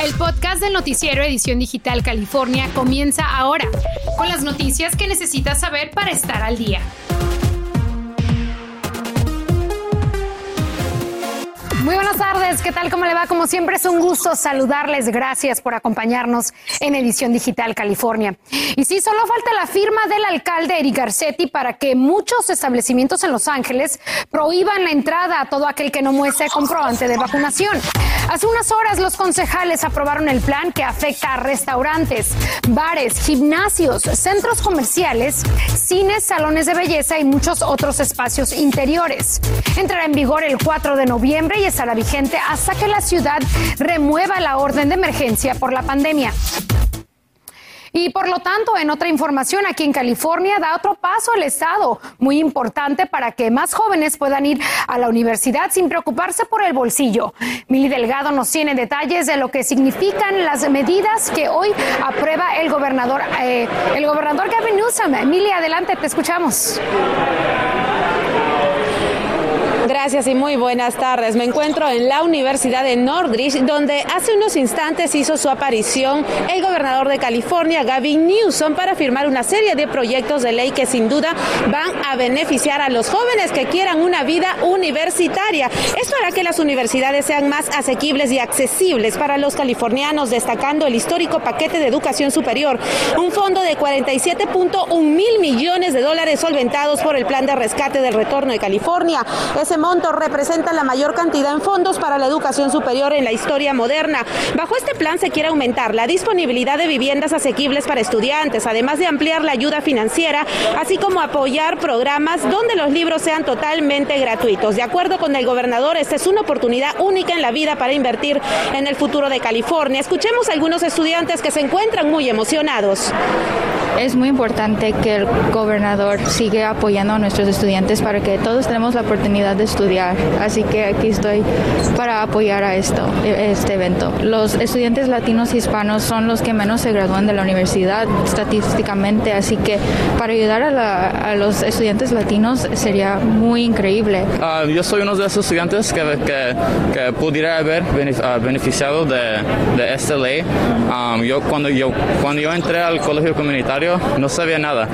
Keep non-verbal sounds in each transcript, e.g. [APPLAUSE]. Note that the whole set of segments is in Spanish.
El podcast del noticiero Edición Digital California comienza ahora, con las noticias que necesitas saber para estar al día. Muy buenas tardes, ¿qué tal? ¿Cómo le va? Como siempre es un gusto saludarles. Gracias por acompañarnos en Edición Digital California. Y sí, solo falta la firma del alcalde Eric Garcetti para que muchos establecimientos en Los Ángeles prohíban la entrada a todo aquel que no muestre comprobante de vacunación. Hace unas horas los concejales aprobaron el plan que afecta a restaurantes, bares, gimnasios, centros comerciales, cines, salones de belleza y muchos otros espacios interiores. Entrará en vigor el 4 de noviembre y es estará vigente hasta que la ciudad remueva la orden de emergencia por la pandemia. Y por lo tanto, en otra información, aquí en California da otro paso el Estado, muy importante para que más jóvenes puedan ir a la universidad sin preocuparse por el bolsillo. Mili Delgado nos tiene detalles de lo que significan las medidas que hoy aprueba el gobernador, eh, el gobernador Gavin Newsom. Mili, adelante, te escuchamos. Gracias y muy buenas tardes. Me encuentro en la Universidad de Northridge, donde hace unos instantes hizo su aparición el gobernador de California, Gavin Newsom, para firmar una serie de proyectos de ley que sin duda van a beneficiar a los jóvenes que quieran una vida universitaria. Esto hará que las universidades sean más asequibles y accesibles para los californianos, destacando el histórico paquete de educación superior, un fondo de 47.1 mil millones de dólares solventados por el plan de rescate del retorno de California. Monto representa la mayor cantidad en fondos para la educación superior en la historia moderna. Bajo este plan se quiere aumentar la disponibilidad de viviendas asequibles para estudiantes, además de ampliar la ayuda financiera, así como apoyar programas donde los libros sean totalmente gratuitos. De acuerdo con el gobernador, esta es una oportunidad única en la vida para invertir en el futuro de California. Escuchemos a algunos estudiantes que se encuentran muy emocionados. Es muy importante que el gobernador siga apoyando a nuestros estudiantes para que todos tenemos la oportunidad de estudiar. Así que aquí estoy para apoyar a esto, este evento. Los estudiantes latinos y hispanos son los que menos se gradúan de la universidad estadísticamente, así que para ayudar a, los estudiantes latinos sería muy increíble. Ah, yo soy uno de esos estudiantes que, que, pudiera haber ah, beneficiado de, de esta ley. Um, yo, cuando, yo, cuando yo entré al colegio comunitario no sabía nada,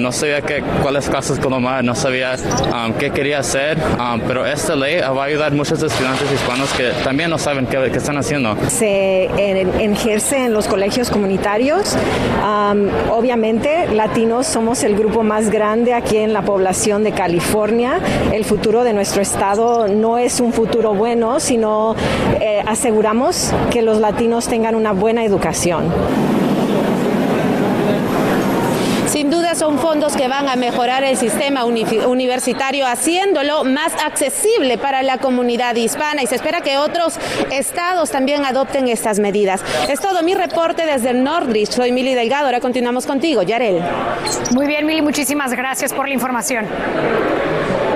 no sabía qué, cuáles clases tomar, no sabía qué quería hacer, Ah, pero esta ley va a ayudar a muchos estudiantes hispanos que también no saben qué, están haciendo. Se ejerce en los colegios comunitarios. obviamente, latinos somos el grupo más grande aquí en la población de California. El futuro de nuestro estado no es un futuro bueno, sino eh, aseguramos que los latinos tengan una buena educación. Sin duda son fondos que van a mejorar el sistema universitario, haciéndolo más accesible para la comunidad hispana y se espera que otros estados también adopten estas medidas. Es todo mi reporte desde Northridge. Soy Mili Delgado. Ahora continuamos contigo, Yarel. Muy bien, Mili, muchísimas gracias por la información.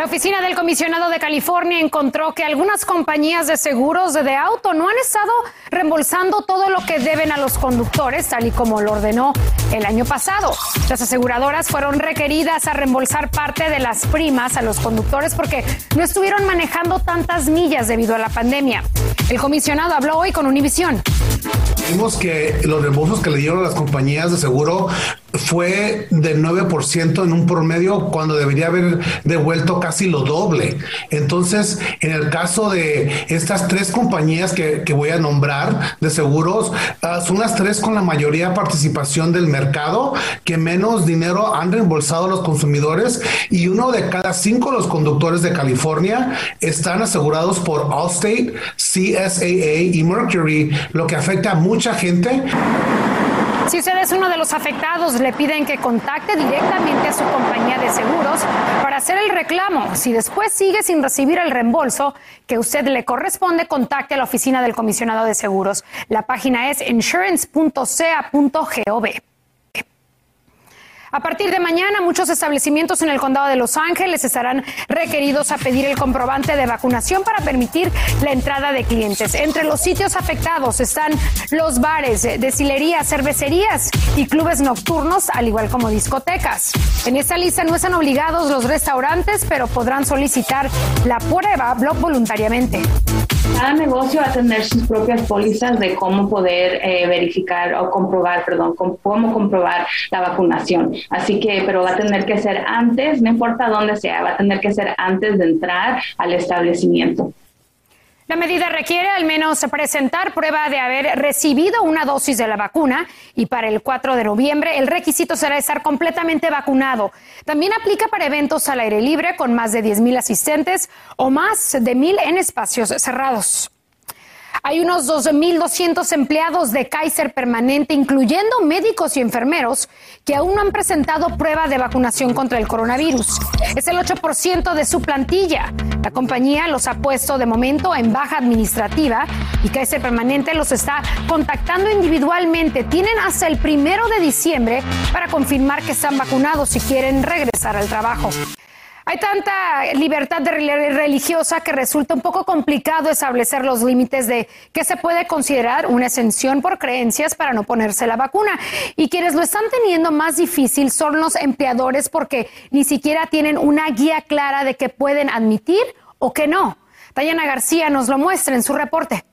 La oficina del comisionado de California encontró que algunas compañías de seguros de auto no han estado reembolsando todo lo que deben a los conductores, tal y como lo ordenó el año pasado. Las aseguradoras fueron requeridas a reembolsar parte de las primas a los conductores porque no estuvieron manejando tantas millas debido a la pandemia. El comisionado habló hoy con Univision. Vimos que los reembolsos que le dieron a las compañías de seguro fue del 9% en un promedio cuando debería haber devuelto casi lo doble. Entonces, en el caso de estas tres compañías que, voy a nombrar de seguros, ah, son las tres con la mayoría participación del mercado que menos dinero han reembolsado a los consumidores y uno de cada cinco los conductores de California están asegurados por Allstate, CSAA y Mercury, lo que afecta a mucha gente. Si usted es uno de los afectados, le piden que contacte directamente a su compañía de seguros para hacer el reclamo. Si después sigue sin recibir el reembolso que usted le corresponde, contacte a la oficina del comisionado de seguros. La página es insurance.ca.gov. A partir de mañana, muchos establecimientos en el condado de Los Ángeles estarán requeridos a pedir el comprobante de vacunación para permitir la entrada de clientes. Entre los sitios afectados están los bares, destilerías, cervecerías y clubes nocturnos, al igual como discotecas. En esta lista no están obligados los restaurantes, pero podrán solicitar la prueba voluntariamente. Cada negocio va a tener sus propias pólizas de cómo poder eh, verificar o comprobar, perdón, cómo comprobar la vacunación. Así que, pero va a tener que ser antes, no importa dónde sea, va a tener que ser antes de entrar al establecimiento. La medida requiere al menos presentar prueba de haber recibido una dosis de la vacuna y para el 4 de noviembre el requisito será estar completamente vacunado. También aplica para eventos al aire libre con más de 10.000 asistentes o más de 1.000 en espacios cerrados. Hay unos 2.200 empleados de Kaiser permanente, incluyendo médicos y enfermeros, que aún no han presentado prueba de vacunación contra el coronavirus. Es el 8% de su plantilla. La compañía los ha puesto de momento en baja administrativa y Kaiser permanente los está contactando individualmente. Tienen hasta el primero de diciembre para confirmar que están vacunados si quieren regresar al trabajo. Hay tanta libertad religiosa que resulta un poco complicado establecer los límites de qué se puede considerar una exención por creencias para no ponerse la vacuna. Y quienes lo están teniendo más difícil son los empleadores porque ni siquiera tienen una guía clara de qué pueden admitir o qué no. Dayana García nos lo muestra en su reporte.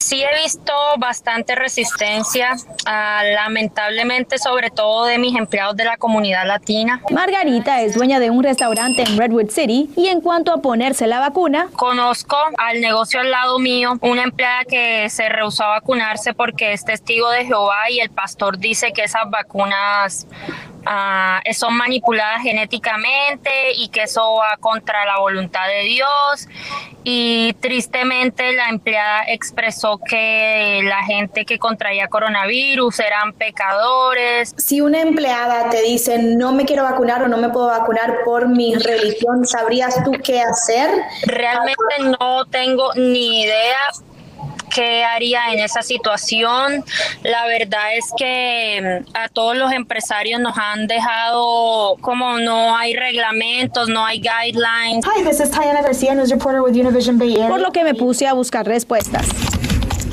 Sí he visto bastante resistencia, ah, lamentablemente sobre todo de mis empleados de la comunidad latina. Margarita es dueña de un restaurante en Redwood City y en cuanto a ponerse la vacuna, conozco al negocio al lado mío una empleada que se rehusó a vacunarse porque es testigo de Jehová y el pastor dice que esas vacunas Ah, son manipuladas genéticamente y que eso va contra la voluntad de Dios. Y tristemente la empleada expresó que la gente que contraía coronavirus eran pecadores. Si una empleada te dice no me quiero vacunar o no me puedo vacunar por mi religión, ¿sabrías tú qué hacer? Realmente no tengo ni idea qué haría en esa situación. La verdad es que mm, a todos los empresarios nos han dejado como no hay reglamentos, no hay guidelines. Hi, this is Tayana Garcia, news reporter with Univision Bay Area. Por lo que me puse a buscar respuestas.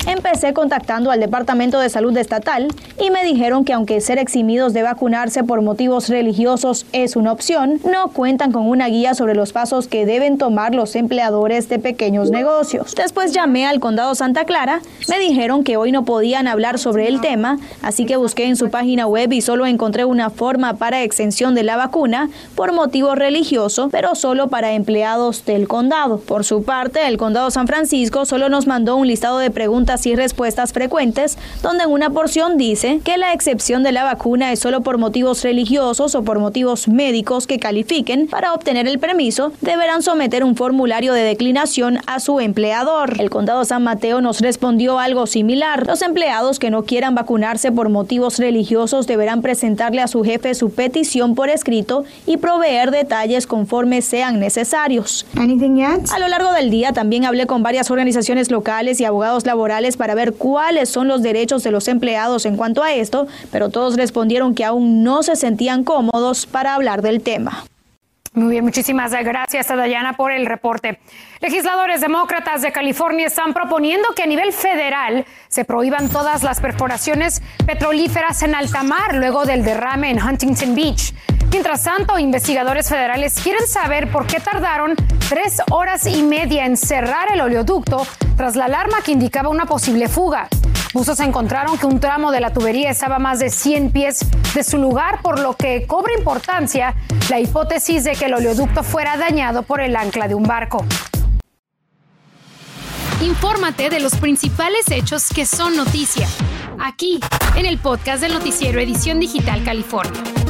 Empecé contactando al Departamento de Salud Estatal y me dijeron que aunque ser eximidos de vacunarse por motivos religiosos es una opción, no cuentan con una guía sobre los pasos que deben tomar los empleadores de pequeños negocios. Después llamé al Condado Santa Clara, me dijeron que hoy no podían hablar sobre el tema, así que busqué en su página web y solo encontré una forma para exención de la vacuna por motivo religioso, pero solo para empleados del condado. Por su parte, el Condado San Francisco solo nos mandó un listado de preguntas y respuestas frecuentes, donde en una porción dice que la excepción de la vacuna es solo por motivos religiosos o por motivos médicos que califiquen para obtener el permiso, deberán someter un formulario de declinación a su empleador. El condado San Mateo nos respondió algo similar. Los empleados que no quieran vacunarse por motivos religiosos deberán presentarle a su jefe su petición por escrito y proveer detalles conforme sean necesarios. A lo largo del día también hablé con varias organizaciones locales y abogados laborales para ver cuáles son los derechos de los empleados en cuanto a esto, pero todos respondieron que aún no se sentían cómodos para hablar del tema. Muy bien, muchísimas gracias a Dayana por el reporte. Legisladores demócratas de California están proponiendo que a nivel federal se prohíban todas las perforaciones petrolíferas en alta mar luego del derrame en Huntington Beach. Mientras tanto, investigadores federales quieren saber por qué tardaron tres horas y media en cerrar el oleoducto tras la alarma que indicaba una posible fuga. Buzos encontraron que un tramo de la tubería estaba más de 100 pies de su lugar, por lo que cobra importancia la hipótesis de que el oleoducto fuera dañado por el ancla de un barco. Infórmate de los principales hechos que son noticia, aquí en el podcast del noticiero Edición Digital California.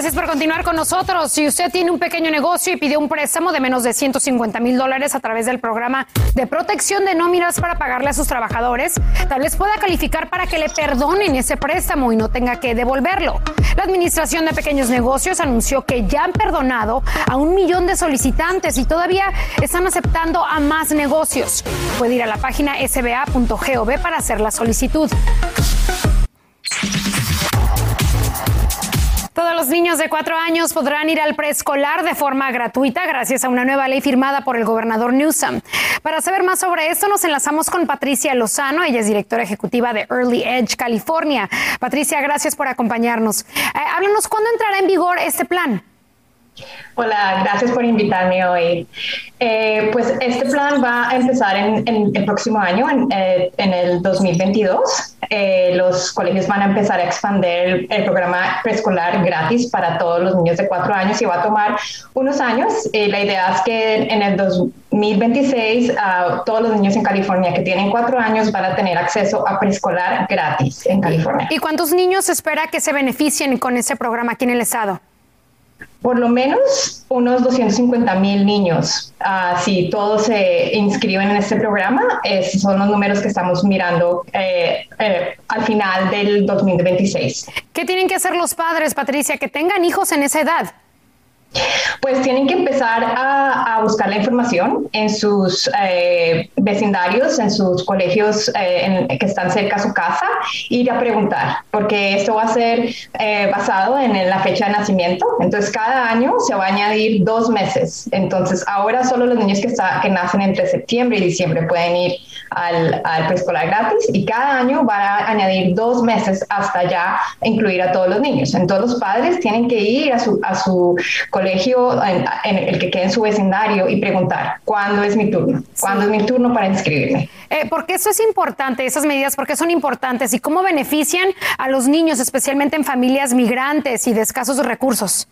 Gracias por continuar con nosotros. Si usted tiene un pequeño negocio y pidió un préstamo de menos de 150 mil dólares a través del programa de protección de nóminas para pagarle a sus trabajadores, tal vez pueda calificar para que le perdonen ese préstamo y no tenga que devolverlo. La Administración de Pequeños Negocios anunció que ya han perdonado a un millón de solicitantes y todavía están aceptando a más negocios. Puede ir a la página sba.gov para hacer la solicitud. Todos los niños de cuatro años podrán ir al preescolar de forma gratuita gracias a una nueva ley firmada por el gobernador Newsom. Para saber más sobre esto, nos enlazamos con Patricia Lozano. Ella es directora ejecutiva de Early Edge, California. Patricia, gracias por acompañarnos. Eh, háblanos, ¿cuándo entrará en vigor este plan? Hola, gracias por invitarme hoy. Eh, pues este plan va a empezar en, el próximo año, en, eh, el 2022. Eh, los colegios van a empezar a expandir el, programa preescolar gratis para todos los niños de cuatro años y va a tomar unos años. la idea es que en el 2026 ah, todos los niños en California que tienen cuatro años van a tener acceso a preescolar gratis en California. ¿Y cuántos niños espera que se beneficien con ese programa aquí en el estado? Por lo menos unos 250 mil niños. Uh, si todos se inscriben en este programa, esos son los números que estamos mirando eh, eh, al final del 2026. ¿Qué tienen que hacer los padres, Patricia, que tengan hijos en esa edad? Pues tienen que empezar a, buscar la información en sus eh, vecindarios, en sus colegios eh, que están cerca a su casa, ir a preguntar, porque esto va a ser eh, basado en, la fecha de nacimiento. Entonces, cada año se va a añadir dos meses. Entonces, ahora solo los niños que, nacen entre septiembre y diciembre pueden ir al, preescolar gratis y cada año va a añadir dos meses hasta ya incluir a todos los niños. Entonces, los padres tienen que ir a su, a su colegio, en, el que quede en su vecindario y preguntar, ¿cuándo es mi turno? ¿Cuándo es mi turno para inscribirme? Eh, porque eso es importante, esas medidas, porque son importantes y cómo benefician a los niños, especialmente en familias migrantes y de escasos recursos.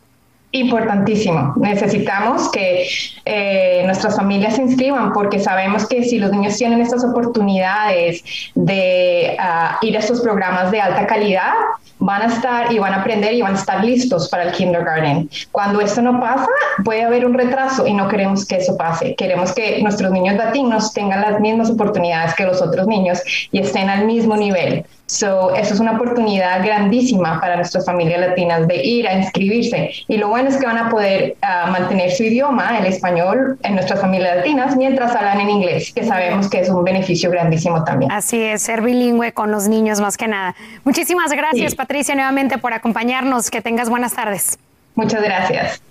Importantísimo. Necesitamos que eh, nuestras familias se inscriban porque sabemos que si los niños tienen estas oportunidades de ah, ir a estos programas de alta calidad, van a estar y van a aprender y van a estar listos para el kindergarten. Cuando esto no pasa, puede haber un retraso y no queremos que eso pase. Queremos que nuestros niños latinos tengan las mismas oportunidades que los otros niños y estén al mismo nivel. So, eso es una oportunidad grandísima para nuestras familias latinas de ir a inscribirse. Y lo bueno es que van a poder ah, mantener su idioma, el español, en nuestras familias latinas mientras hablan en inglés, que sabemos que es un beneficio grandísimo también. Así es, ser bilingüe con los niños más que nada. Muchísimas gracias, Patricia, nuevamente por acompañarnos. Que tengas buenas tardes. Muchas gracias.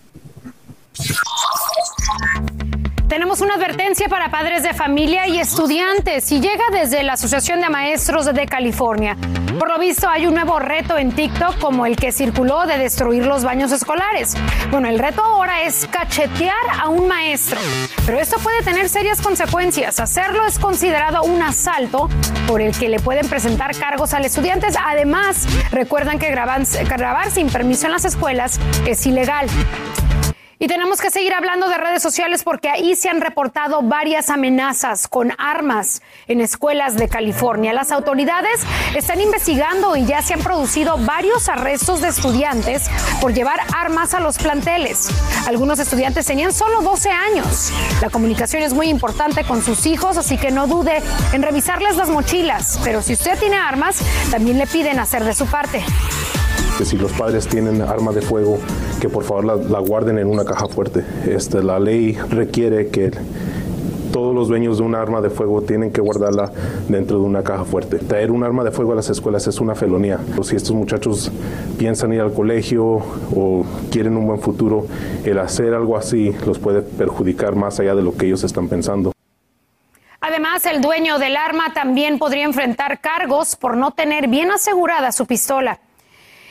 Tenemos una advertencia para padres de familia y estudiantes y llega desde la Asociación de Maestros de California. Por lo visto hay un nuevo reto en TikTok como el que circuló de destruir los baños escolares. Bueno, el reto ahora es cachetear a un maestro, pero esto puede tener serias consecuencias. Hacerlo es considerado un asalto por el que le pueden presentar cargos al estudiante. Además, recuerdan que grabar sin permiso en las escuelas es ilegal. Y tenemos que seguir hablando de redes sociales porque ahí se han reportado varias amenazas con armas en escuelas de California. Las autoridades están investigando y ya se han producido varios arrestos de estudiantes por llevar armas a los planteles. Algunos estudiantes tenían solo 12 años. La comunicación es muy importante con sus hijos, así que no dude en revisarles las mochilas. Pero si usted tiene armas, también le piden hacer de su parte que si los padres tienen arma de fuego, que por favor la, guarden en una caja fuerte. Este, la ley requiere que todos los dueños de un arma de fuego tienen que guardarla dentro de una caja fuerte. Traer un arma de fuego a las escuelas es una felonía. Si estos muchachos piensan ir al colegio o quieren un buen futuro, el hacer algo así los puede perjudicar más allá de lo que ellos están pensando. Además, el dueño del arma también podría enfrentar cargos por no tener bien asegurada su pistola.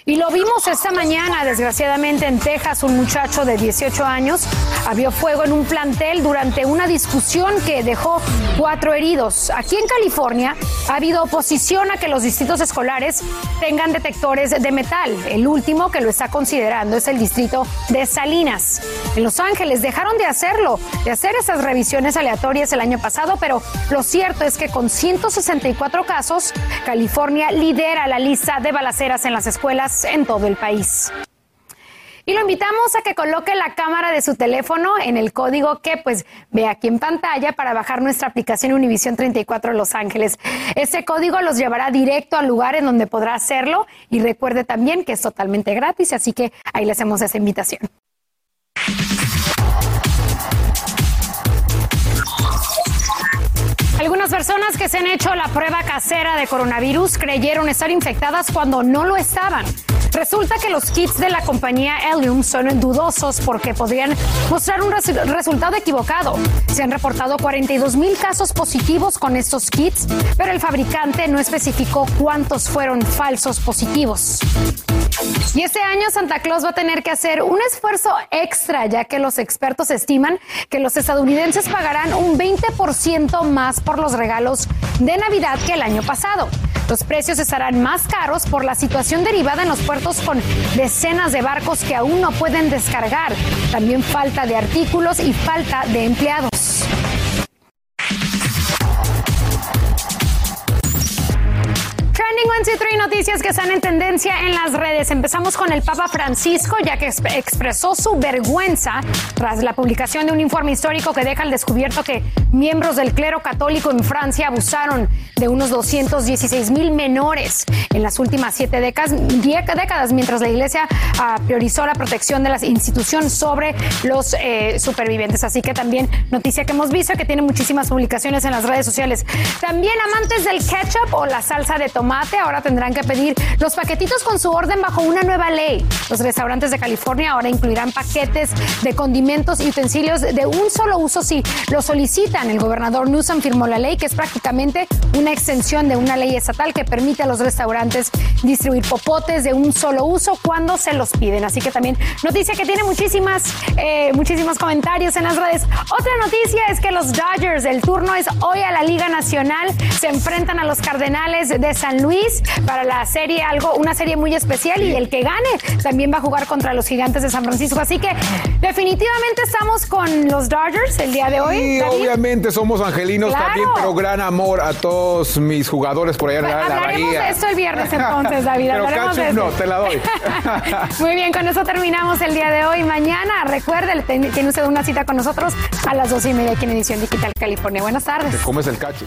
Y lo vimos esta mañana, desgraciadamente, en Texas, un muchacho de 18 años abrió fuego en un plantel durante una discusión que dejó cuatro heridos. Aquí en California ha habido oposición a que los distritos escolares tengan detectores de metal. El último que lo está considerando es el distrito de Salinas. En Los Ángeles dejaron de hacerlo, de hacer esas revisiones aleatorias el año pasado, pero lo cierto es que con 164 casos, California lidera la lista de balaceras en las escuelas en todo el país. Y lo invitamos a que coloque la cámara de su teléfono en el código que pues ve aquí en pantalla para bajar nuestra aplicación Univision 34 Los Ángeles. Ese código los llevará directo al lugar en donde podrá hacerlo y recuerde también que es totalmente gratis, así que ahí le hacemos esa invitación. Algunas personas que se han hecho la prueba casera de coronavirus creyeron estar infectadas cuando no lo estaban. Resulta que los kits de la compañía Helium son dudosos porque podrían mostrar un resultado equivocado. Se han reportado 42 mil casos positivos con estos kits, pero el fabricante no especificó cuántos fueron falsos positivos. Y este año Santa Claus va a tener que hacer un esfuerzo extra, ya que los expertos estiman que los estadounidenses pagarán un 20% más por los regalos de Navidad que el año pasado. Los precios estarán más caros por la situación derivada en los puertos con decenas de barcos que aún no pueden descargar. También falta de artículos y falta de empleados. Trending 1, 2, 3 noticias que están en tendencia en las redes. Empezamos con el Papa Francisco, ya que expresó su vergüenza tras la publicación de un informe histórico que deja al descubierto que miembros del clero católico en Francia abusaron de unos 216 mil menores en las últimas siete décadas, mientras la Iglesia ah, priorizó la protección de las instituciones sobre los eh, supervivientes. Así que también noticia que hemos visto que tiene muchísimas publicaciones en las redes sociales. También amantes del ketchup o la salsa de tomate ahora tendrán que pedir los paquetitos con su orden bajo una nueva ley. Los restaurantes de California ahora incluirán paquetes de condimentos y utensilios de un solo uso si lo solicitan. El gobernador Newsom firmó la ley, que es prácticamente una extensión de una ley estatal que permite a los restaurantes distribuir popotes de un solo uso cuando se los piden. Así que también noticia que tiene muchísimas, eh, muchísimos comentarios en las redes. Otra noticia es que los Dodgers, el turno es hoy a la Liga Nacional, se enfrentan a los Cardenales de San Luis para la serie, algo, una serie muy especial y el que gane también va a jugar contra los gigantes de San Francisco. Así que definitivamente estamos con los Dodgers el día de hoy. Sí, obviamente somos angelinos también, pero gran amor a todos mis jugadores por allá en la, pues, Hablaremos bahía. de esto el viernes entonces, David. pero Hablaremos de no, te la doy. [LAUGHS] Muy bien, con eso terminamos el día de hoy. Mañana, recuerde, tiene usted una cita con nosotros a las dos y media aquí en Edición Digital California. Buenas tardes. Te comes el cacho.